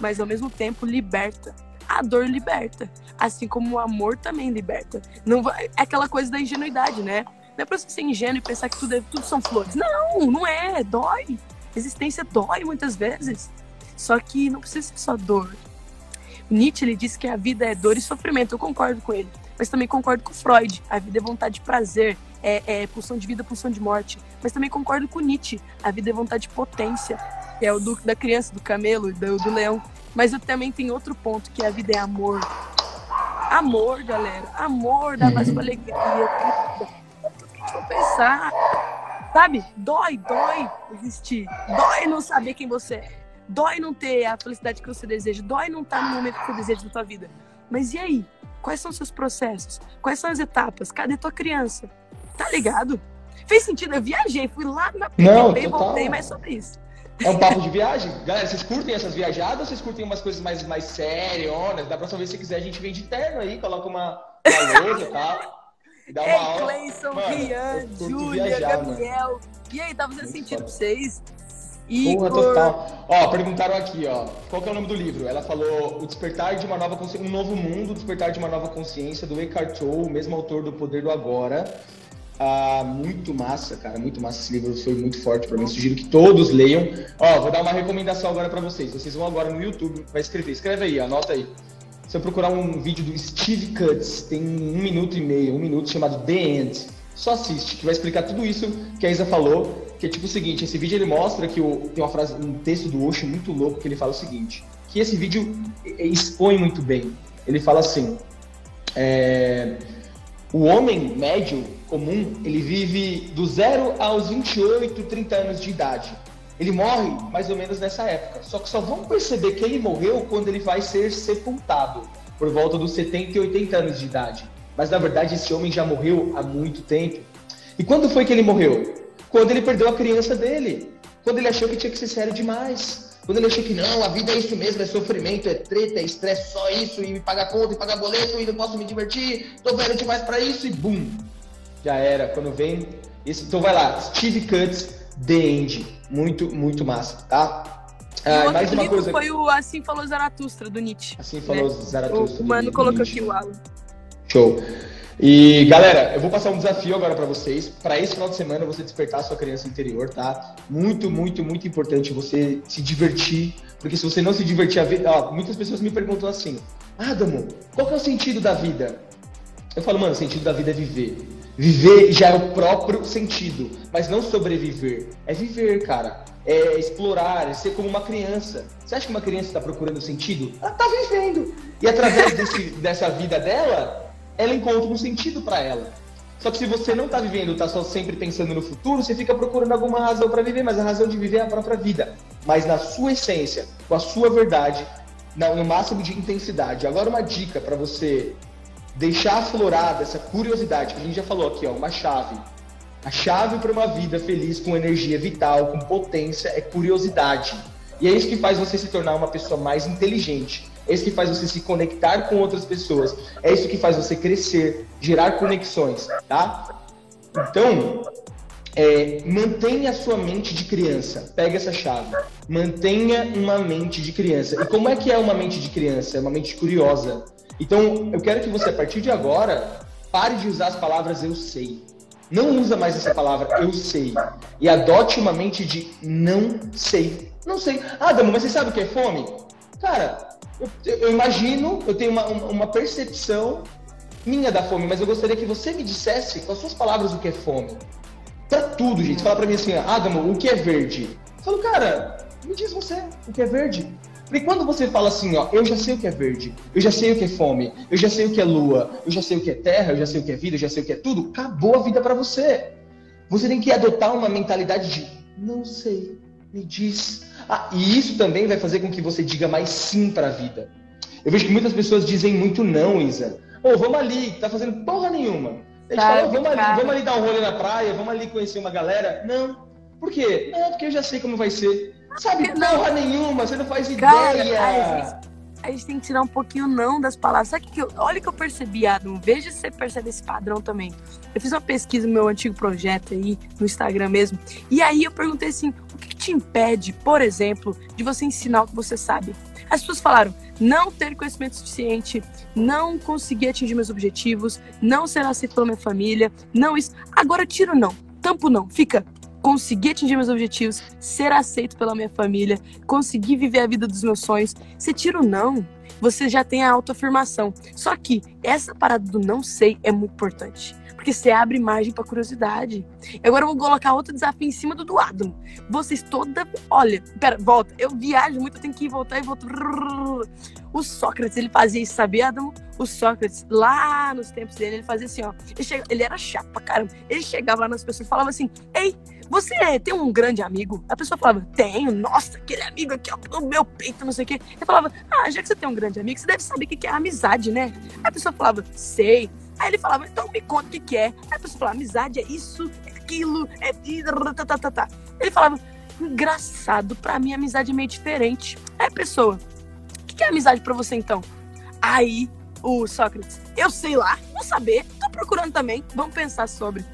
mas ao mesmo tempo liberta. A dor liberta, assim como o amor também liberta. Não vai, é aquela coisa da ingenuidade, né? Não é pra você ser ingênuo e pensar que tudo, é, tudo são flores. Não, não é. Dói. Existência dói muitas vezes. Só que não precisa ser só dor. Nietzsche ele diz que a vida é dor e sofrimento. Eu concordo com ele. Mas também concordo com Freud. A vida é vontade de prazer, é, é pulsão de vida, pulsão de morte. Mas também concordo com Nietzsche. A vida é vontade de potência. Que é o do, da criança, do camelo, do, do leão. Mas eu também tenho outro ponto, que a vida é amor. Amor, galera. Amor dá mais alegria. Vou pensar. Sabe? Dói, dói existir. Dói não saber quem você é. Dói não ter a felicidade que você deseja. Dói não estar no momento que você deseja da tua vida. Mas e aí? Quais são os seus processos? Quais são as etapas? Cadê tua criança? Tá ligado? Fez sentido? Eu viajei, fui lá na PQP e voltei, mas sobre isso. É um papo de viagem? Galera, vocês curtem essas viajadas ou vocês curtem umas coisas mais, mais sérias? Da próxima vez, se quiser, a gente vem de terno aí, coloca uma, uma lousa e tal. Dá uma Ei, Cleison, Rian, Júlia, Gabriel. Mano. E aí, tá fazendo sentido pra vocês? E Porra, por... total. Ó, perguntaram aqui, ó, qual que é o nome do livro? Ela falou O Despertar de uma Nova Consciência, Um Novo Mundo, o Despertar de uma Nova Consciência, do Eckhart Tolle, o mesmo autor do Poder do Agora. Ah, muito massa, cara, muito massa. Esse livro foi muito forte para mim. Sugiro que todos leiam. Ó, vou dar uma recomendação agora para vocês. Vocês vão agora no YouTube, vai escrever. Escreve aí, anota aí. Se eu procurar um vídeo do Steve Cuts, tem um minuto e meio, um minuto, chamado The End. Só assiste, que vai explicar tudo isso que a Isa falou. Que é tipo o seguinte: esse vídeo ele mostra que o, tem uma frase, um texto do Osho muito louco que ele fala o seguinte: que esse vídeo expõe muito bem. Ele fala assim: é, o homem médio comum, ele vive do zero aos 28, 30 anos de idade. Ele morre mais ou menos nessa época. Só que só vão perceber que ele morreu quando ele vai ser sepultado, por volta dos 70 e 80 anos de idade. Mas na verdade esse homem já morreu há muito tempo. E quando foi que ele morreu? Quando ele perdeu a criança dele. Quando ele achou que tinha que ser sério demais. Quando ele achou que não, a vida é isso mesmo, é sofrimento, é treta, é estresse, só isso, e pagar conta, e pagar boleto, e não posso me divertir, tô velho demais para isso, e bum! Já era. Quando vem. Esse, então vai lá, Steve Cuts, The End. Muito, muito massa, tá? Ah, mais uma coisa. Foi o Assim Falou Zaratustra, do Nietzsche. Assim Falou né? Zaratustra. O mano colocou aqui o Alan. Show. E galera, eu vou passar um desafio agora para vocês. Para esse final de semana você despertar a sua criança interior, tá? Muito, muito, muito importante você se divertir, porque se você não se divertir a vida, ó, muitas pessoas me perguntam assim: "Adamo, qual que é o sentido da vida?" Eu falo, mano, o sentido da vida é viver. Viver já é o próprio sentido, mas não sobreviver. É viver, cara. É explorar, é ser como uma criança. Você acha que uma criança está procurando sentido? Ela está vivendo. E através desse, [LAUGHS] dessa vida dela, ela encontra um sentido para ela. Só que se você não está vivendo, está só sempre pensando no futuro, você fica procurando alguma razão para viver, mas a razão de viver é a própria vida. Mas na sua essência, com a sua verdade, no máximo de intensidade. Agora uma dica para você deixar aflorada essa curiosidade, que a gente já falou aqui, ó, uma chave. A chave para uma vida feliz, com energia vital, com potência, é curiosidade. E é isso que faz você se tornar uma pessoa mais inteligente. É isso que faz você se conectar com outras pessoas. É isso que faz você crescer, gerar conexões, tá? Então, é, mantenha a sua mente de criança. Pega essa chave. Mantenha uma mente de criança. E como é que é uma mente de criança? É uma mente curiosa. Então, eu quero que você, a partir de agora, pare de usar as palavras eu sei. Não usa mais essa palavra eu sei. E adote uma mente de não sei. Não sei. Ah, mas você sabe o que é fome? Cara, eu, eu imagino, eu tenho uma, uma percepção minha da fome, mas eu gostaria que você me dissesse com as suas palavras o que é fome. Pra tudo, gente. Fala pra mim assim, Adamo, o que é verde? Eu falo, cara, me diz você o que é verde. Porque quando você fala assim, ó, eu já sei o que é verde, eu já sei o que é fome, eu já sei o que é lua, eu já sei o que é terra, eu já sei o que é vida, eu já sei o que é tudo, acabou a vida para você. Você tem que adotar uma mentalidade de não sei, me diz. Ah, e isso também vai fazer com que você diga mais sim para a vida. Eu vejo que muitas pessoas dizem muito não, Isa. Ô, oh, vamos ali, tá fazendo porra nenhuma. A gente fala, vamos ali, vamos ali dar um rolê na praia, vamos ali conhecer uma galera. Não. Por quê? Não, porque eu já sei como vai ser. Sabe porra nenhuma, você não faz Cara, ideia. A gente, a gente, tem que tirar um pouquinho não das palavras. Sabe que eu, olha que eu percebi, Adam. Veja se você percebe esse padrão também. Eu fiz uma pesquisa no meu antigo projeto aí, no Instagram mesmo. E aí eu perguntei assim: o que, que te impede, por exemplo, de você ensinar o que você sabe? As pessoas falaram: não ter conhecimento suficiente, não conseguir atingir meus objetivos, não ser aceito pela minha família, não isso. Agora tira o não, tampo não, fica conseguir atingir meus objetivos, ser aceito pela minha família, conseguir viver a vida dos meus sonhos. Você tira o não, você já tem a autoafirmação. Só que essa parada do não sei é muito importante. Porque você abre margem para curiosidade. Agora eu vou colocar outro desafio em cima do do Adam. Vocês toda. Olha, pera, volta. Eu viajo muito, eu tenho que voltar e voltar. O Sócrates, ele fazia isso, sabia, Adam? O Sócrates, lá nos tempos dele, ele fazia assim, ó. Ele, chega, ele era chato pra caramba. Ele chegava lá nas pessoas e falava assim: Ei, você tem um grande amigo? A pessoa falava, tenho, nossa, aquele amigo aqui, ó, o meu peito, não sei o quê. Ele falava, ah, já que você tem um grande amigo, você deve saber o que é amizade, né? A pessoa falava, sei. Aí ele falava, então me conta o que, que é. Aí a pessoa falava, amizade é isso, é aquilo, é. Tá, tá, tá, tá. Ele falava, engraçado, pra mim amizade é meio diferente. Aí a pessoa, o que é amizade pra você então? Aí o Sócrates, eu sei lá, vou saber, tô procurando também, vamos pensar sobre.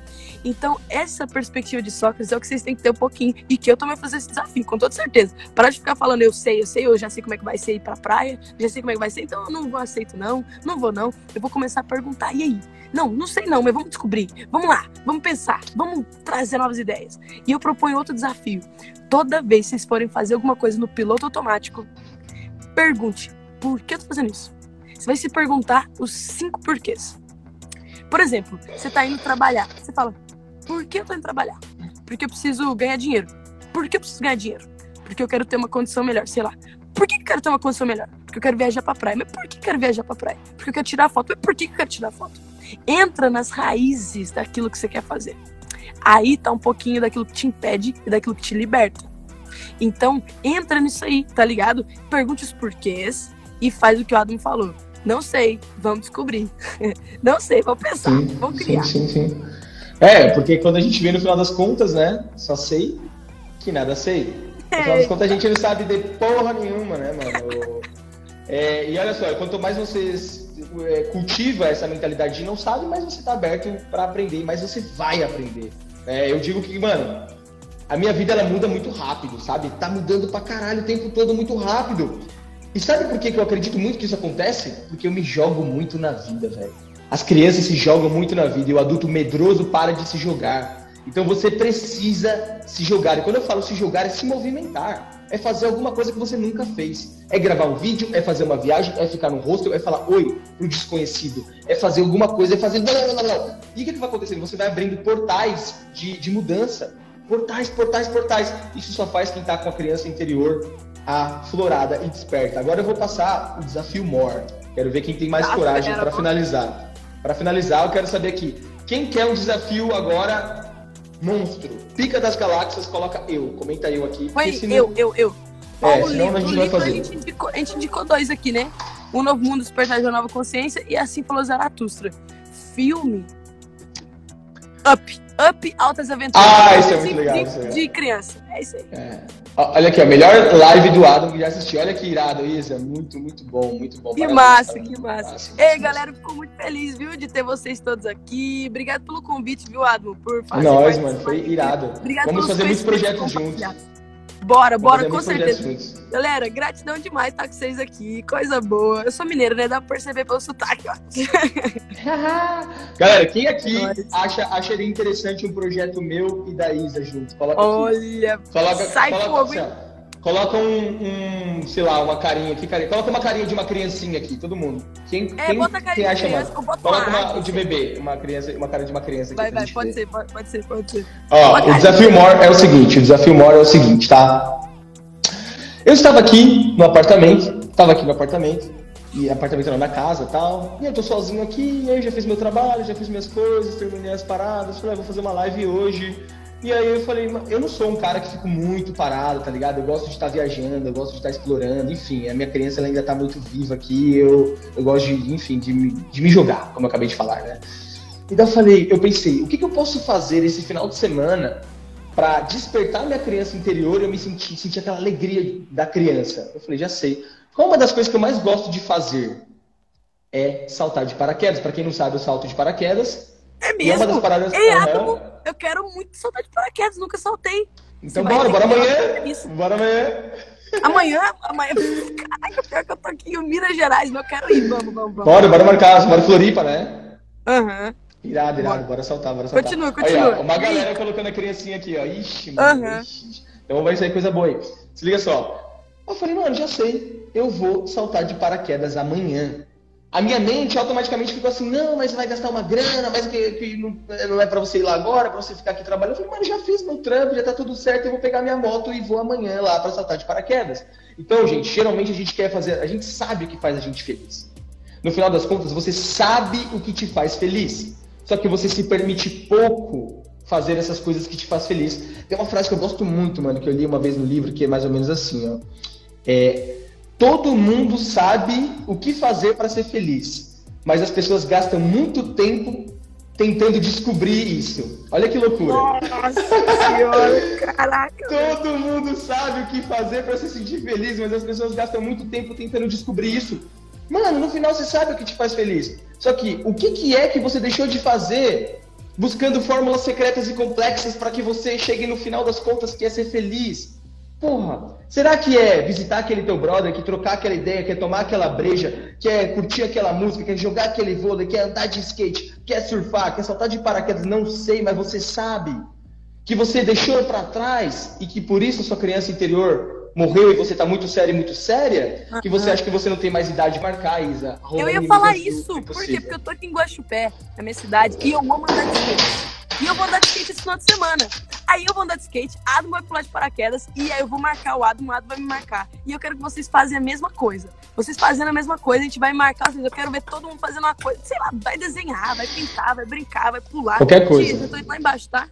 Então, essa perspectiva de Sócrates é o que vocês têm que ter um pouquinho. E que eu também vou fazer esse desafio, com toda certeza. Parar de ficar falando, eu sei, eu sei, eu já sei como é que vai ser ir pra praia, já sei como é que vai ser, então eu não vou aceito, não, não vou, não. Eu vou começar a perguntar, e aí? Não, não sei não, mas vamos descobrir. Vamos lá, vamos pensar, vamos trazer novas ideias. E eu proponho outro desafio. Toda vez que vocês forem fazer alguma coisa no piloto automático, pergunte, por que eu tô fazendo isso? Você vai se perguntar os cinco porquês. Por exemplo, você tá indo trabalhar. Você fala, por que eu tô indo trabalhar? Porque eu preciso ganhar dinheiro. Por que eu preciso ganhar dinheiro? Porque eu quero ter uma condição melhor, sei lá. Por que eu quero ter uma condição melhor? Porque eu quero viajar pra praia. Mas por que eu quero viajar pra praia? Porque eu quero tirar foto. Mas por que eu quero tirar foto? Entra nas raízes daquilo que você quer fazer. Aí tá um pouquinho daquilo que te impede e daquilo que te liberta. Então, entra nisso aí, tá ligado? Pergunte os porquês e faz o que o Adam falou. Não sei, vamos descobrir. [LAUGHS] Não sei, vamos pensar, sim, vamos criar. Sim, sim, sim. É, porque quando a gente vê no final das contas, né? Só sei que nada sei. No final das contas, a gente não sabe de porra nenhuma, né, mano? É, e olha só, quanto mais você é, cultiva essa mentalidade de não sabe, mais você tá aberto para aprender, mais você vai aprender. É, eu digo que, mano, a minha vida ela muda muito rápido, sabe? Tá mudando pra caralho o tempo todo muito rápido. E sabe por que, que eu acredito muito que isso acontece? Porque eu me jogo muito na vida, velho. As crianças se jogam muito na vida e o adulto medroso para de se jogar. Então você precisa se jogar. E quando eu falo se jogar, é se movimentar. É fazer alguma coisa que você nunca fez. É gravar um vídeo, é fazer uma viagem, é ficar no hostel, é falar oi pro desconhecido. É fazer alguma coisa, é fazer. E o que, que vai acontecendo? Você vai abrindo portais de, de mudança. Portais, portais, portais. Isso só faz quem tá com a criança interior aflorada e desperta. Agora eu vou passar o desafio More. Quero ver quem tem mais Nossa, coragem para finalizar. Para finalizar, eu quero saber aqui. Quem quer um desafio agora monstro? Pica das galáxias, coloca eu. Comenta eu aqui. Foi senão... eu, eu, eu. É, senão livro, a gente vai fazer. A gente, indicou, a gente indicou dois aqui, né? O Novo Mundo, Despertar da Nova Consciência e Assim Falou Zaratustra. Filme. Up. Up Altas Aventuras. Ah, isso é muito legal. De, de criança. É isso aí. É. Olha aqui, a melhor live do Adam que já assisti. Olha que irado, Isa. Muito, muito bom, muito bom. Que massa, que massa. massa Ei, massa, galera, fico muito feliz, viu, de ter vocês todos aqui. Obrigado pelo convite, viu, Adam, por fazer. Nós, mano, foi irado. Obrigado Vamos fazer muitos projetos juntos. Bora, bora, com certeza. Galera, gratidão demais estar com vocês aqui. Coisa boa. Eu sou mineiro, né? Dá pra perceber pelo sotaque, ó. [LAUGHS] Galera, quem aqui acha, acharia interessante um projeto meu e da Isa juntos? Coloca Olha, aqui. Coloca, sai coloca, fogo, assim, Coloca um, um, sei lá, uma carinha aqui, carinha. Coloca uma carinha de uma criancinha aqui, todo mundo. Quem, é, quem, bota quem acha criança, mais? Coloca uma de bebê, uma criança, uma cara de uma criança aqui. Vai, vai, pode ser, pode, pode, ser, pode ser. Ó, o desafio maior é o seguinte, o desafio maior é o seguinte, tá? Eu estava aqui no apartamento, estava aqui no apartamento, e apartamento não na casa tal, e eu tô sozinho aqui, e aí eu já fiz meu trabalho, já fiz minhas coisas, terminei as paradas, falei, ah, vou fazer uma live hoje. E aí eu falei, eu não sou um cara que fico muito parado, tá ligado? Eu gosto de estar viajando, eu gosto de estar explorando, enfim, a minha criança ela ainda tá muito viva aqui, eu, eu gosto de, enfim, de me, de me jogar, como eu acabei de falar, né? Então eu falei, eu pensei, o que, que eu posso fazer esse final de semana para despertar minha criança interior e eu me sentir, sentir aquela alegria da criança. Eu falei, já sei. Qual uma das coisas que eu mais gosto de fazer é saltar de paraquedas. Para quem não sabe, eu salto de paraquedas. É mesmo? É uma das paradas... Ei, uhum. Eu quero muito saltar de paraquedas, nunca saltei. Então Você bora, bora amanhã. Isso. Bora amanhã. Amanhã, amanhã. [LAUGHS] Caraca, pior que eu tô aqui em Minas Gerais, eu quero ir. Vamos, vamos, vamos. Bora, bora marcar. Bora Floripa, né? Aham. Uhum. Irado, irado, bora soltar, bora soltar. Continua, continua. Aí, ó, uma galera colocando a criancinha aqui, ó. Ixi, mano. Uhum. Ixi. Então vai sair coisa boa aí. Se liga só. Eu falei, mano, já sei. Eu vou saltar de paraquedas amanhã. A minha mente automaticamente ficou assim, não, mas vai gastar uma grana, mas que, que não, não, é pra você ir lá agora, pra você ficar aqui trabalhando. Eu falei, mano, já fiz meu trampo, já tá tudo certo, eu vou pegar minha moto e vou amanhã lá pra saltar de paraquedas. Então, gente, geralmente a gente quer fazer, a gente sabe o que faz a gente feliz. No final das contas, você sabe o que te faz feliz. Só que você se permite pouco fazer essas coisas que te faz feliz. Tem uma frase que eu gosto muito, mano, que eu li uma vez no livro, que é mais ou menos assim, ó. É, todo mundo sabe o que fazer para ser feliz, mas as pessoas gastam muito tempo tentando descobrir isso. Olha que loucura. Nossa senhora, caraca. [LAUGHS] Todo mundo sabe o que fazer para se sentir feliz, mas as pessoas gastam muito tempo tentando descobrir isso. Mano, no final você sabe o que te faz feliz. Só que o que, que é que você deixou de fazer buscando fórmulas secretas e complexas para que você chegue no final das contas que é ser feliz. Porra, será que é visitar aquele teu brother, que trocar aquela ideia, quer tomar aquela breja, quer curtir aquela música, quer jogar aquele vôlei, quer andar de skate, quer surfar, quer saltar de paraquedas? Não sei, mas você sabe que você deixou para trás e que por isso a sua criança interior morreu e você tá muito séria e muito séria, que você acha que você não tem mais idade de marcar, Isa. Eu ia falar isso, por quê? Porque eu tô aqui em Guaxupé, na minha cidade, e eu amo andar de skate. E eu vou andar de skate esse final de semana. Aí eu vou andar de skate, Adam vai pular de paraquedas e aí eu vou marcar o Adam, o Adam vai me marcar. E eu quero que vocês façam a mesma coisa. Vocês fazendo a mesma coisa, a gente vai marcar, eu quero ver todo mundo fazendo uma coisa, sei lá, vai desenhar, vai pintar, vai brincar, vai pular. Qualquer coisa. Eu tô indo lá embaixo, tá?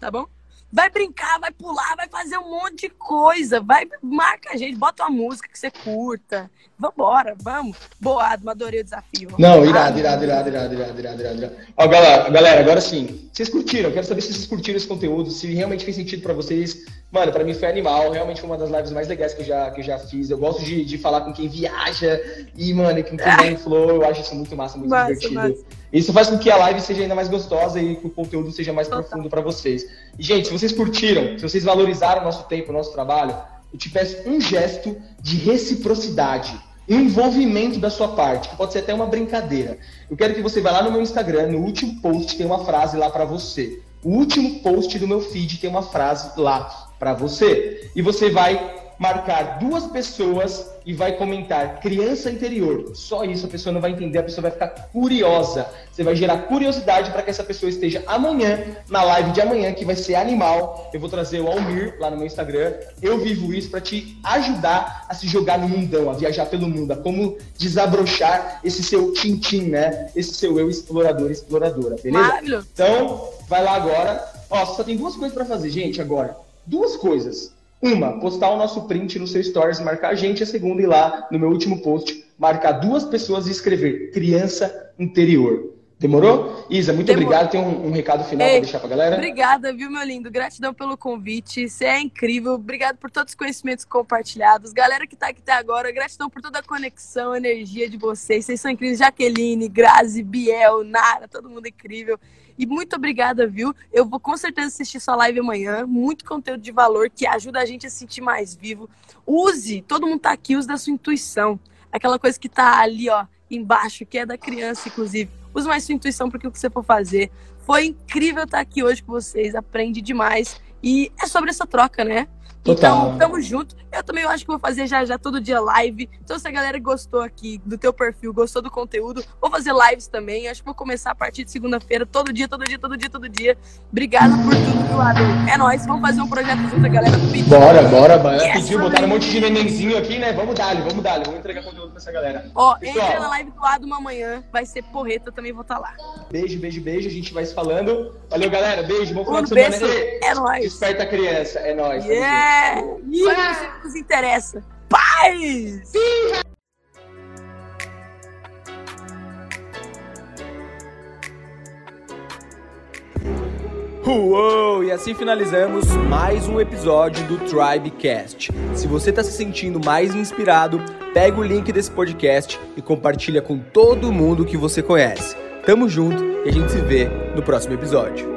Tá bom? Vai brincar, vai pular, vai fazer um monte de coisa. Vai, marca a gente, bota uma música que você curta. Vambora, vamos. Boado, adorei o desafio. Não, irado, irado, irado, irado, irado, irado, irado. Ó, galera, galera, agora sim. Vocês curtiram? Quero saber se vocês curtiram esse conteúdo, se realmente fez sentido para vocês. Mano, para mim foi animal, realmente foi uma das lives mais legais que eu já, que eu já fiz. Eu gosto de, de falar com quem viaja e, mano, com quem [LAUGHS] tem flow. Eu acho isso muito massa, muito massa, divertido. Massa. Isso faz com que a live seja ainda mais gostosa e que o conteúdo seja mais Total. profundo para vocês. E, gente, se vocês curtiram, se vocês valorizaram o nosso tempo, o nosso trabalho, eu te peço um gesto de reciprocidade um envolvimento da sua parte, que pode ser até uma brincadeira. Eu quero que você vá lá no meu Instagram, no último post tem uma frase lá para você. O último post do meu feed tem uma frase lá para você. E você vai marcar duas pessoas e vai comentar criança interior. Só isso a pessoa não vai entender, a pessoa vai ficar curiosa. Você vai gerar curiosidade para que essa pessoa esteja amanhã, na live de amanhã, que vai ser animal. Eu vou trazer o Almir lá no meu Instagram. Eu vivo isso para te ajudar a se jogar no mundão, a viajar pelo mundo, a como desabrochar esse seu tintim, né? Esse seu eu explorador, exploradora, beleza? Maravilhoso. Então, vai lá agora. Ó, só tem duas coisas para fazer, gente, agora. Duas coisas. Uma, postar o nosso print no seu stories, marcar a gente. A segunda, ir lá no meu último post, marcar duas pessoas e escrever criança interior. Demorou? Isa, muito Demorou. obrigado. Tem um, um recado final para deixar pra galera? Obrigada, viu, meu lindo? Gratidão pelo convite. Você é incrível. Obrigado por todos os conhecimentos compartilhados. Galera que tá aqui até agora, gratidão por toda a conexão, energia de vocês. Vocês são incríveis. Jaqueline, Grazi, Biel, Nara, todo mundo incrível. E muito obrigada, viu? Eu vou com certeza assistir sua live amanhã. Muito conteúdo de valor que ajuda a gente a se sentir mais vivo. Use, todo mundo tá aqui, use da sua intuição. Aquela coisa que tá ali, ó, embaixo, que é da criança, inclusive. Use mais sua intuição para o que você for fazer. Foi incrível estar aqui hoje com vocês. Aprende demais. E é sobre essa troca, né? Total. Então, tamo junto. Eu também acho que vou fazer já já todo dia live. Então, se a galera gostou aqui do teu perfil, gostou do conteúdo, vou fazer lives também. Acho que vou começar a partir de segunda-feira, todo dia, todo dia, todo dia, todo dia. Obrigada por tudo, meu lado. É nóis, vamos fazer um projeto junto, a galera pediu. Bora, bora, bora. Yes, pediu, botaram um monte de nenenzinho aqui, né? Vamos dar, vamos dar, vamos entregar conteúdo pra essa galera. Ó, Pessoal, entra na live do lado amanhã, vai ser porreta, também vou estar tá lá. Beijo, beijo, beijo. A gente vai se falando. Valeu, galera. Beijo, bom final um de semana. É nóis. Desperta a criança, é nóis. Yeah! yeah isso que nos interessa. Paz! Uou! E assim finalizamos mais um episódio do Tribecast. Se você está se sentindo mais inspirado, pega o link desse podcast e compartilha com todo mundo que você conhece. Tamo junto e a gente se vê no próximo episódio.